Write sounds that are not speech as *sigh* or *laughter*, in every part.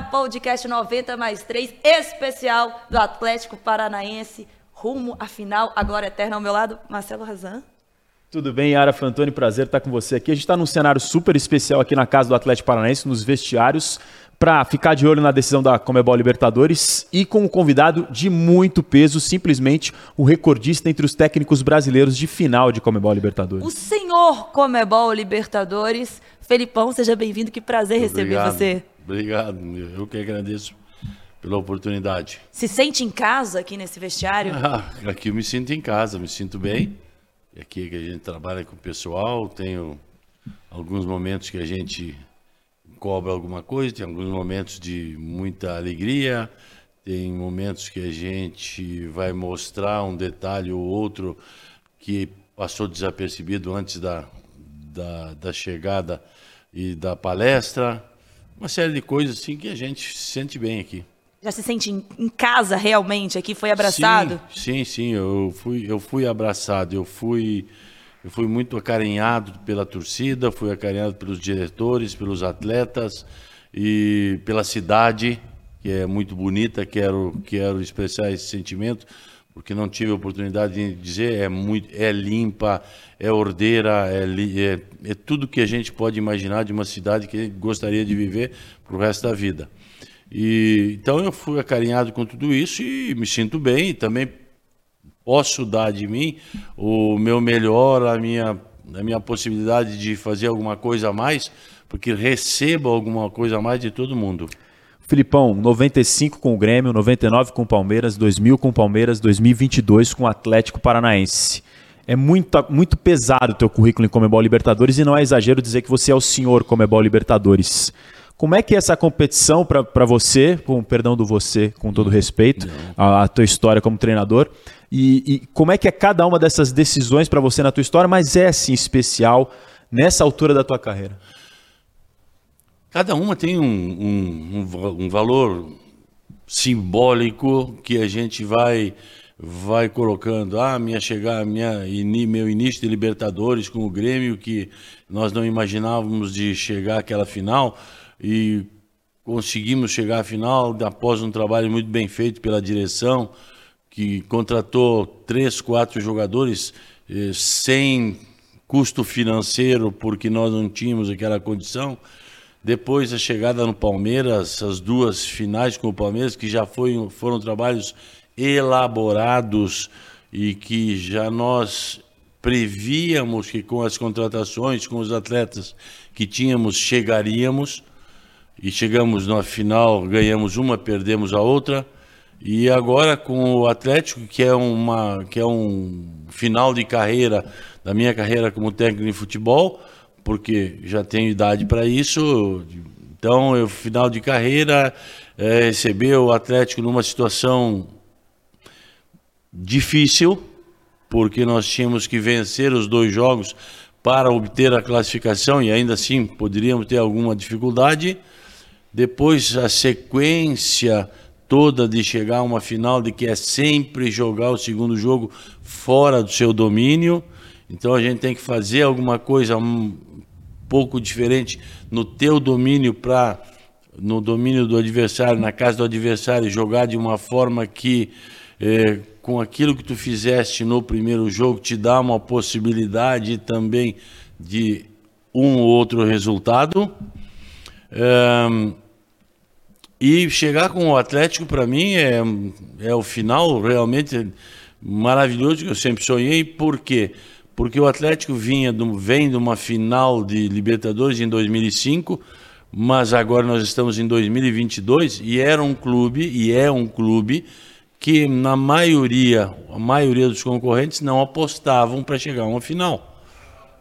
Podcast 90 mais 3, especial do Atlético Paranaense, rumo à final, agora eterna ao meu lado, Marcelo Razan. Tudo bem, Yara Fantoni, prazer estar com você aqui. A gente está num cenário super especial aqui na casa do Atlético Paranaense, nos vestiários, para ficar de olho na decisão da Comebol Libertadores e com um convidado de muito peso, simplesmente o recordista entre os técnicos brasileiros de final de Comebol Libertadores. O senhor Comebol Libertadores, Felipão, seja bem-vindo, que prazer receber Obrigado. você. Obrigado, eu que agradeço pela oportunidade. Se sente em casa aqui nesse vestiário? *laughs* Ah, aqui eu me sinto em casa, me sinto bem. E aqui que a gente trabalha com o pessoal, tenho alguns momentos que a gente cobra alguma coisa, tem alguns momentos de muita alegria, tem momentos que a gente vai mostrar um detalhe ou outro que passou desapercebido antes da, da, da chegada e da palestra. Uma série de coisas assim que a gente se sente bem aqui. Já se sente em, casa realmente aqui? Foi abraçado? Sim, sim, sim, eu fui, eu fui abraçado, eu fui, eu fui muito acarinhado pela torcida, fui acarinhado pelos diretores, pelos atletas e pela cidade, que é muito bonita, quero, quero expressar esse sentimento, porque não tive oportunidade de dizer, é muito, é limpa, é ordeira, é, é, é tudo que a gente pode imaginar de uma cidade que gostaria de viver para o resto da vida. E, então eu fui acarinhado com tudo isso e me sinto bem. Também posso dar de mim o meu melhor, a minha, a minha possibilidade de fazer alguma coisa a mais, porque recebo alguma coisa a mais de todo mundo. Filipão, 95 com o Grêmio, 99 com o Palmeiras, 2000 com o Palmeiras, 2022 com o Atlético Paranaense. É muito, muito pesado o teu currículo em Comebol Libertadores e não é exagero dizer que você é o senhor Comebol Libertadores. Como é que é essa competição para você, com perdão do você, com todo respeito, a, a tua história como treinador, e, e como é que é cada uma dessas decisões para você na tua história, mas é assim especial nessa altura da tua carreira? Cada uma tem um, um, um um valor simbólico que a gente vai vai colocando. Ah, minha chegada, minha, meu início de Libertadores com o Grêmio, que nós não imaginávamos de chegar àquela final e conseguimos chegar à final após um trabalho muito bem feito pela direção, que contratou três, quatro jogadores eh, sem custo financeiro, porque nós não tínhamos aquela condição. Depois a chegada no Palmeiras, as duas finais com o Palmeiras, que já foi, foram trabalhos elaborados e que já nós prevíamos que com as contratações, com os atletas que tínhamos, chegaríamos. E chegamos na final, ganhamos uma, perdemos a outra. E agora com o Atlético, que é uma que é um final de carreira da minha carreira como técnico de futebol, porque já tenho idade para isso. Então, eu final de carreira, é, o Atlético numa situação difícil, porque nós tínhamos que vencer os dois jogos para obter a classificação e ainda assim poderíamos ter alguma dificuldade. Depois a sequência toda de chegar a uma final de que é sempre jogar o segundo jogo fora do seu domínio. Então a gente tem que fazer alguma coisa pouco diferente no teu domínio para no domínio do adversário, na casa do adversário, jogar de uma forma que eh, com aquilo que tu fizeste no primeiro jogo te dá uma possibilidade também de um ou outro resultado. Ehm, e chegar com o Atlético, para mim, é, é o final realmente maravilhoso que eu sempre sonhei. Por quê? Porque o Atlético vinha do, vem de uma final de Libertadores em 2005, mas agora nós estamos em 2022 e era um clube, e é um clube, que na maioria, a maioria dos concorrentes não apostavam para chegar a uma final.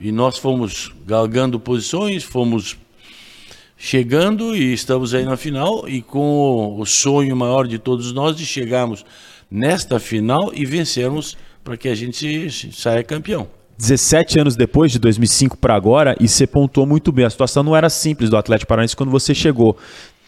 E nós fomos galgando posições, fomos chegando e estamos aí na final e com o sonho maior de todos nós de chegarmos nesta final e vencermos para que a gente saia campeão. 17 anos depois, de 2005 para agora, e você pontuou muito bem. A situação não era simples do Atlético Paranaense quando você chegou.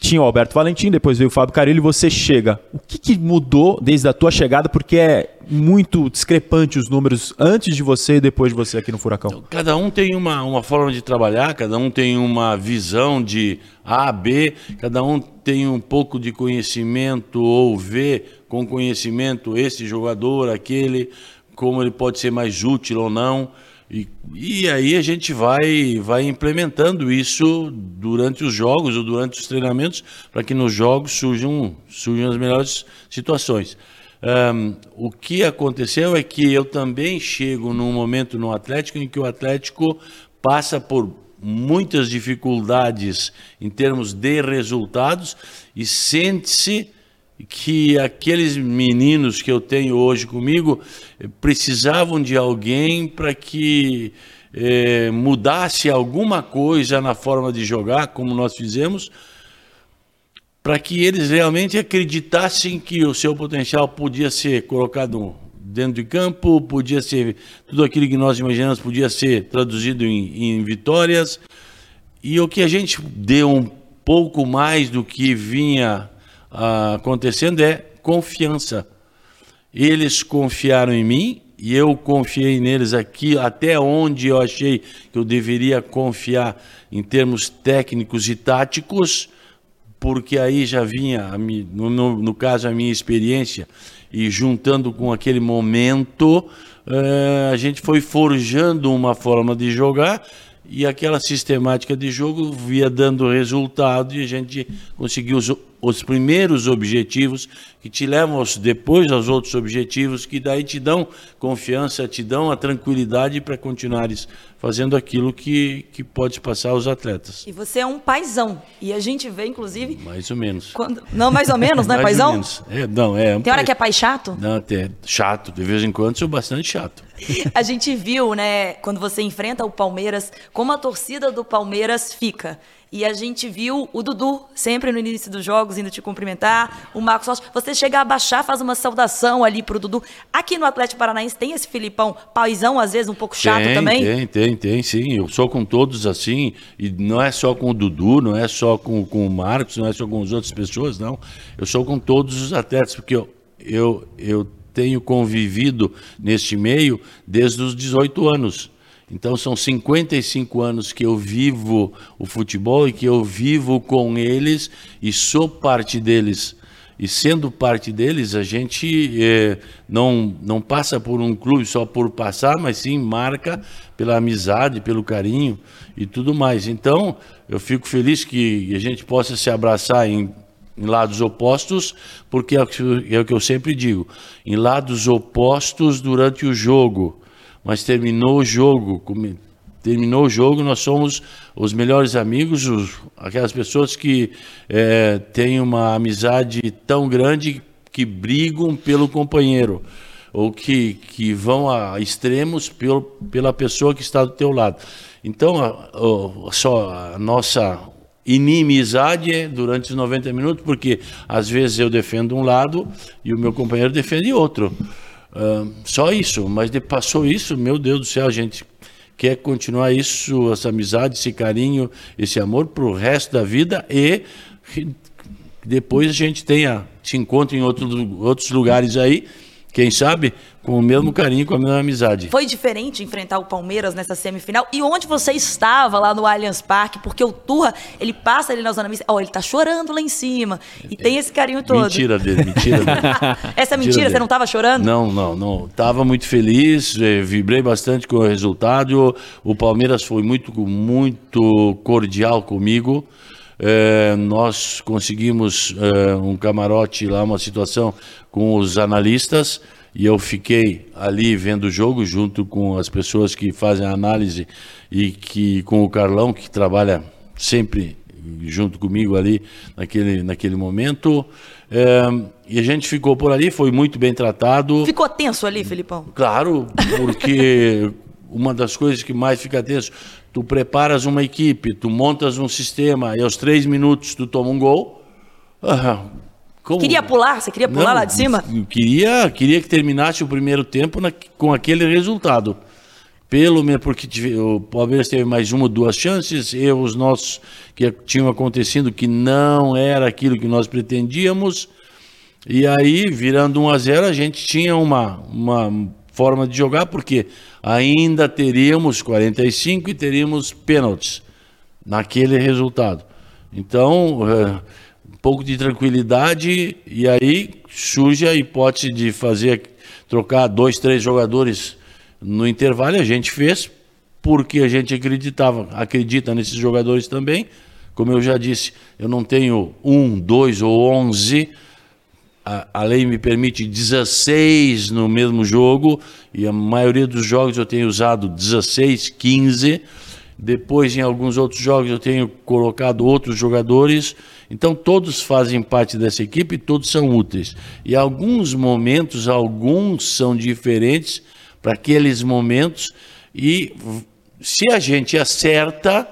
tinha o Alberto Valentim, depois veio o Fábio Carilho e você chega. O que, que, mudou desde a tua chegada? Porque é muito discrepante os números antes de você e depois de você aqui no Furacão. Cada um tem uma, uma forma de trabalhar, cada um tem uma visão de A, B, cada um tem um pouco de conhecimento ou vê com conhecimento esse jogador, aquele, como ele pode ser mais útil ou não. E, e aí a gente vai, vai implementando isso durante os jogos ou durante os treinamentos para que nos jogos surjam, surjam as melhores situações. Um, o que aconteceu é que eu também chego num momento no Atlético em que o Atlético passa por muitas dificuldades em termos de resultados e sente-se que aqueles meninos que eu tenho hoje comigo eh, precisavam de alguém para que eh, mudasse alguma coisa na forma de jogar, como nós fizemos, para que eles realmente acreditassem que o seu potencial podia ser colocado dentro de campo, podia ser tudo aquilo que nós imaginamos podia ser traduzido em, em vitórias. E o que a gente deu um pouco mais do que vinha acontecendo é confiança. Eles confiaram em mim e eu confiei neles aqui até onde eu achei que eu deveria confiar em termos técnicos e táticos, porque aí já vinha, no, no, no caso, a minha experiência, e juntando com aquele momento, eh, a gente foi forjando uma forma de jogar e aquela sistemática de jogo via dando resultado e a gente conseguiu os, os primeiros objetivos que te levam aos, depois aos outros objetivos que daí te dão confiança, te dão a tranquilidade para continuares fazendo aquilo que, que pode passar aos atletas. E você é um paizão. E a gente vê, inclusive. Mais ou menos. Quando... Não, mais ou menos, *laughs* né, mais paizão? Ou menos. É, não, é. Um Tem hora pai... que é pai chato? Não, até chato. De vez em quando sou bastante chato. *laughs* A gente viu, né, quando você enfrenta o Palmeiras, como a torcida do Palmeiras fica. E a gente viu o Dudu, sempre no início dos jogos, indo te cumprimentar. O Marcos Rocha. Você chega a abaixar, faz uma saudação ali pro Dudu. Aqui no Atlético Paranaense tem esse Filipão paizão, às vezes um pouco chato tem, também? Tem, tem, tem, sim. Eu sou com todos assim. E não é só com o Dudu, não é só com, com o Marcos, não é só com as outras pessoas, não. Eu sou com todos os atletas, porque eu, eu, eu tenho convivido neste meio desde os 18 anos. Então são 55 anos que eu vivo o futebol e que eu vivo com eles e sou parte deles. E sendo parte deles, a gente é, não, não passa por um clube só por passar, mas sim marca pela amizade, pelo carinho e tudo mais. Então, eu fico feliz que a gente possa se abraçar em, em lados opostos, porque é o, que, é o que eu sempre digo: em lados opostos durante o jogo mas terminou o jogo, terminou o jogo, nós somos os melhores amigos, os, aquelas pessoas que é, têm uma amizade tão grande que brigam pelo companheiro ou que, que vão a extremos pelo, pela pessoa que está do teu lado. Então, a, a, só a nossa inimizade é durante os 90 minutos, porque às vezes eu defendo um lado e o meu companheiro defende outro. Só isso, mas de, passou isso, meu Deus do céu, a gente quer continuar isso, essa amizade, esse carinho, esse amor para o resto da vida e depois a gente tenha, se encontre em outro, outros lugares aí quem sabe, com o mesmo carinho, com a mesma amizade. Foi diferente enfrentar o Palmeiras nessa semifinal. E onde você estava lá no Allianz Parque? Porque o Turra, ele passa ali na zona mista. Ó, oh, ele tá chorando lá em cima. E tem esse carinho todo. Mentira dele, mentira dele. *laughs* Essa mentira, mentira você não estava chorando? Não, não, não. Tava muito feliz, eh, vibrei bastante com o resultado. O Palmeiras foi muito, muito cordial comigo. É, nós conseguimos é, um camarote lá, uma situação com os analistas, e eu fiquei ali vendo o jogo junto com as pessoas que fazem a análise e que com o Carlão, que trabalha sempre junto comigo ali naquele, naquele momento. É, e a gente ficou por ali, foi muito bem tratado. Ficou tenso ali, Felipão? Claro, porque *laughs* uma das coisas que mais fica tenso, tu preparas uma equipe, tu montas um sistema e aos três minutos tu toma um gol. Ah, como... Queria pular? Você queria pular Não, lá de cima? Queria, queria que terminasse o primeiro tempo na, com aquele resultado. pelo menos porque o Palmeiras teve mais uma ou duas chances, erros nossos que tinham acontecido que não era aquilo que nós pretendíamos. E aí, virando 1 a 0, a gente tinha uma, uma forma de jogar, porque ainda teríamos 45 e teríamos pênaltis naquele resultado. Então, é, um pouco de tranquilidade e aí surge a hipótese de fazer trocar dois, três jogadores no intervalo a gente fez porque a gente acreditava, acredita nesses jogadores também. Como eu já disse, eu não tenho um, dois ou onze. A, a lei me permite 16 no mesmo jogo e a maioria dos jogos eu tenho usado 16, 15. Depois, em alguns outros jogos, eu tenho colocado outros jogadores. Então, todos fazem parte dessa equipe todos são úteis. E alguns momentos, alguns são diferentes para aqueles momentos e se a gente acerta,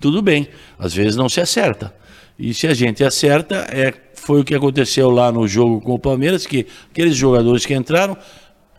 tudo bem. Às vezes não se acerta. E se a gente acerta, é, foi o que aconteceu lá no jogo com o Palmeiras, que aqueles jogadores que entraram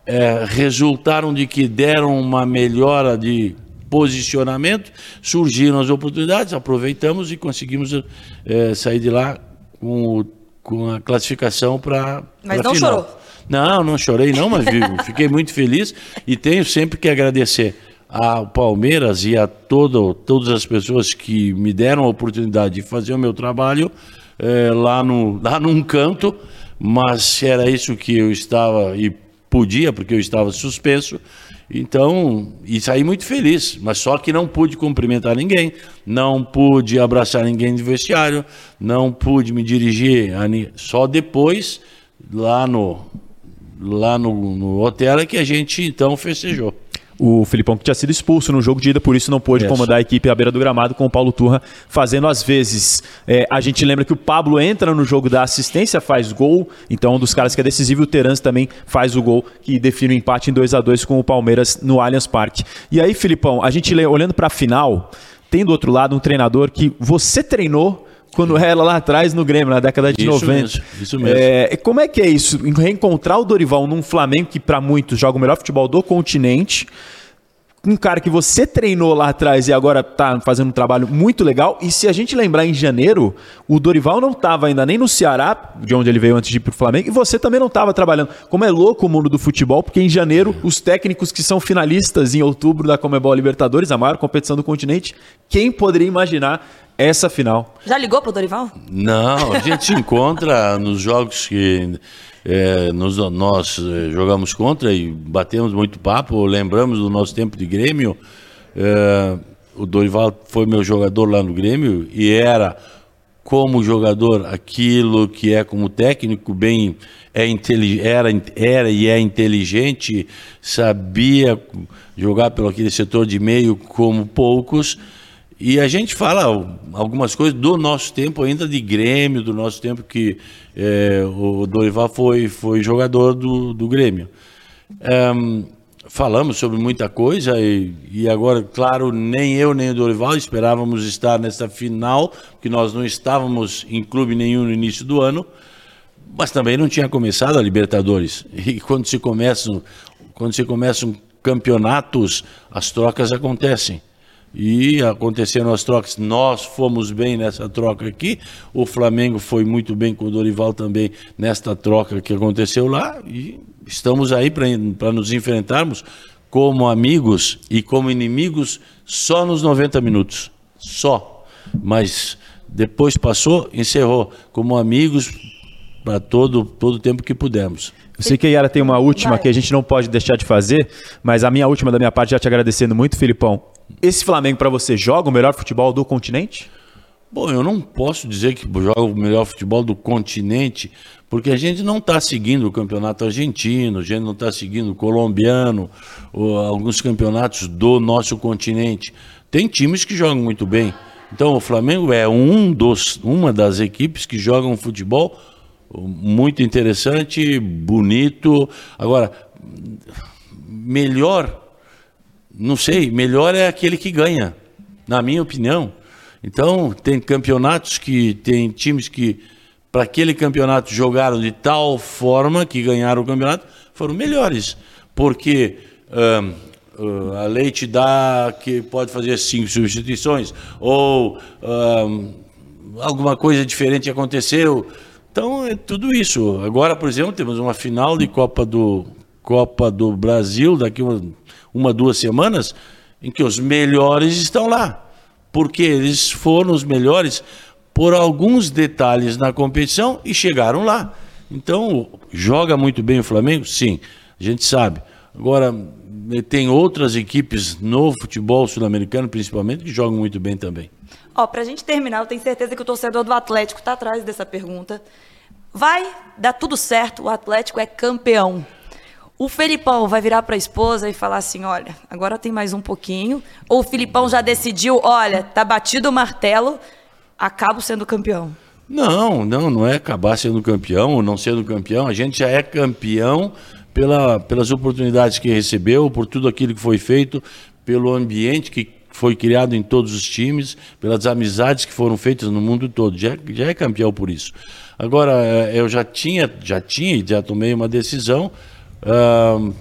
é, resultaram de que deram uma melhora de posicionamento, surgiram as oportunidades, aproveitamos e conseguimos é, sair de lá com, com a classificação para Mas não final. chorou. Não, não chorei não, mas *laughs* fiquei muito feliz e tenho sempre que agradecer ao Palmeiras e a todo, todas as pessoas que me deram a oportunidade de fazer o meu trabalho é, lá, no, lá num canto, mas era isso que eu estava e podia, porque eu estava suspenso. Então, e saí muito feliz, mas só que não pude cumprimentar ninguém, não pude abraçar ninguém de vestiário, não pude me dirigir, a, só depois, lá no, lá no, no hotel é que a gente então festejou o Filipão que tinha sido expulso no jogo de ida, por isso não pôde comandar a equipe à beira do gramado com o Paulo Turra fazendo às vezes. É, a gente lembra que o Pablo entra no jogo da assistência, faz gol, então um dos caras que é decisivo, o Terence também faz o gol que define o empate em 2 a 2 com o Palmeiras no Allianz Parque. E aí, Filipão, a gente olhando para a final, tem do outro lado um treinador que você treinou quando era lá atrás no Grêmio, na década de isso 90. Mesmo, isso mesmo. É, como é que é isso? Reencontrar o Dorival num Flamengo que, para muitos, joga o melhor futebol do continente um cara que você treinou lá atrás e agora está fazendo um trabalho muito legal. E se a gente lembrar em janeiro, o Dorival não estava ainda nem no Ceará, de onde ele veio antes de ir para o Flamengo, e você também não estava trabalhando. Como é louco o mundo do futebol, porque em janeiro os técnicos que são finalistas em outubro da Comebol Libertadores, a maior competição do continente, quem poderia imaginar essa final. Já ligou pro Dorival? Não, a gente se encontra *laughs* nos jogos que é, nos, nós é, jogamos contra e batemos muito papo, lembramos do nosso tempo de Grêmio. É, o Dorival foi meu jogador lá no Grêmio e era como jogador aquilo que é como técnico bem é era era e é inteligente sabia jogar pelo aquele setor de meio como poucos e a gente fala algumas coisas do nosso tempo ainda de Grêmio, do nosso tempo que é, o Dorival foi, foi jogador do, do Grêmio. É, falamos sobre muita coisa e, e, agora, claro, nem eu nem o Dorival esperávamos estar nessa final, que nós não estávamos em clube nenhum no início do ano, mas também não tinha começado a Libertadores. *laughs* E quando se começam, quando se começam campeonatos, as trocas acontecem e aconteceram as trocas. Nós fomos bem nessa troca aqui, o Flamengo foi muito bem com o Dorival também nesta troca que aconteceu lá e estamos aí para nos enfrentarmos como amigos e como inimigos só nos 90 minutos. Só. Mas depois passou, encerrou como amigos para todo todo o tempo que pudermos. Eu sei que a Yara tem uma última Vai. que a gente não pode deixar de fazer, mas a minha última da minha parte, já te agradecendo muito, Filipão. Esse Flamengo para você joga o melhor futebol do continente? Bom, eu não posso dizer que joga o melhor futebol do continente, porque a gente não está seguindo o campeonato argentino, a gente não está seguindo o colombiano, ou alguns campeonatos do nosso continente. Tem times que jogam muito bem. Então o Flamengo é um dos, uma das equipes que jogam futebol muito interessante, bonito. Agora, melhor não sei, melhor é aquele que ganha, na minha opinião. Então, tem campeonatos que tem times que para aquele campeonato jogaram de tal forma que ganharam o campeonato, foram melhores, porque uh, a lei te dá que pode fazer cinco substituições, ou uh, alguma coisa diferente aconteceu. Então é tudo isso. Agora, por exemplo, temos uma final de Copa do, Copa do Brasil daqui uma, uma, duas semanas, em que os melhores estão lá. Porque eles foram os melhores por alguns detalhes na competição e chegaram lá. Então, joga muito bem o Flamengo? Sim, a gente sabe. Agora, tem outras equipes no futebol sul-americano, principalmente, que jogam muito bem também. Ó, pra gente terminar, eu tenho certeza que o torcedor do Atlético está atrás dessa pergunta. Vai dar tudo certo, o Atlético é campeão. O Felipão vai virar para a esposa e falar assim: olha, agora tem mais um pouquinho. Ou o Filipão já decidiu: olha, tá batido o martelo, acabo sendo campeão. Não, não, não é acabar sendo campeão ou não sendo campeão. A gente já é campeão pela, pelas oportunidades que recebeu, por tudo aquilo que foi feito, pelo ambiente que foi criado em todos os times, pelas amizades que foram feitas no mundo todo. Já, já é campeão por isso. Agora, eh, eu já tinha, já tinha já tomei uma decisão uh,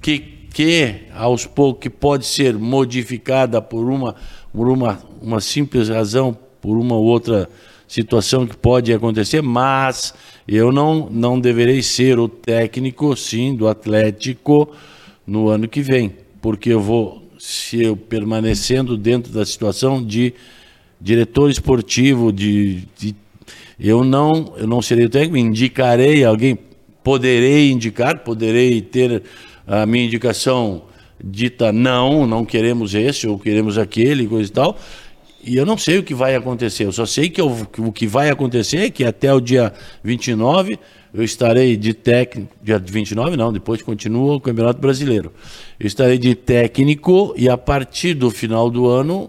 que, que aos poucos que pode ser modificada por uma, por uma, uma simples razão, por uma ou outra situação que pode acontecer, mas eu não, não deverei ser o técnico, sim, do Atlético no ano que vem, porque eu vou, se eu permanecendo dentro da situação de diretor esportivo, de, de eu não, eu não serei o técnico, indicarei alguém, poderei indicar, poderei ter a minha indicação dita não, não queremos esse ou queremos aquele, coisa e tal. E eu não sei o que vai acontecer, eu só sei que, eu, que o que vai acontecer é que até o dia 29 eu estarei de técnico, dia 29 não, depois continua o Campeonato Brasileiro. Eu estarei de técnico e a partir do final do ano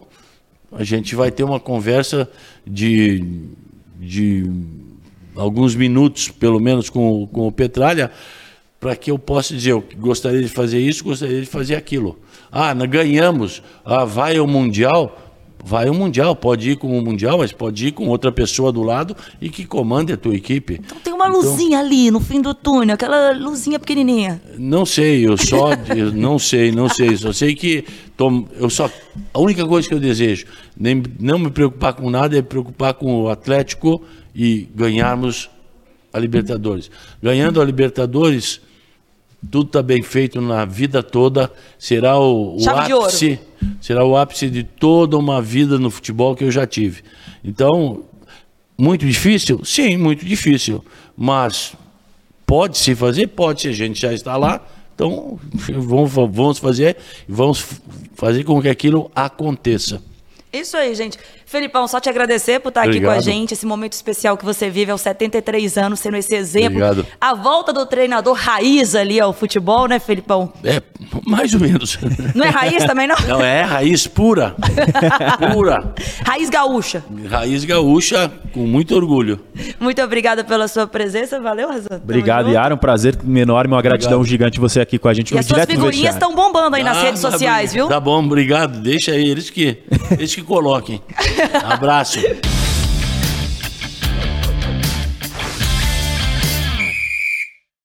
a gente vai ter uma conversa de, de alguns minutos, pelo menos, com, com o Petralha, para que eu possa dizer, eu gostaria de fazer isso, gostaria de fazer aquilo. Ah, ganhamos, ah, vai ao Mundial, vai ao Mundial, pode ir com o Mundial, mas pode ir com outra pessoa do lado e que comande a tua equipe. Então tem uma então, luzinha ali no fim do túnel, aquela luzinha pequenininha. Não sei, eu só *laughs* eu não sei, não sei, só sei que eu só a única coisa que eu desejo, nem não me preocupar com nada é me preocupar com o Atlético e ganharmos a Libertadores. Ganhando a Libertadores, tudo está bem feito na vida toda, será o, o ápice, será o ápice de toda uma vida no futebol que eu já tive. Então, muito difícil? Sim, muito difícil. Mas pode se fazer? Pode, se a gente já está lá. Então, vamos, vamos fazer, vamos fazer com que aquilo aconteça. Isso aí, gente. Felipão, só te agradecer por estar Obrigado. aqui com a gente, esse momento especial que você vive aos 73 anos, sendo esse exemplo. Obrigado. A volta do treinador raiz ali ao futebol, né, Felipão? É, mais ou menos. Não é raiz também, não? Não, é raiz pura. pura. Raiz gaúcha. Raiz gaúcha, com muito orgulho. Muito obrigada pela sua presença, valeu, Razan. Obrigado, Yara, um prazer enorme, uma gratidão obrigado. gigante você aqui com a gente. E as suas figurinhas estão bombando aí ah, nas redes sociais, viu? Tá bom, obrigado. Deixa aí, eles que, eles que coloquem. Abraço.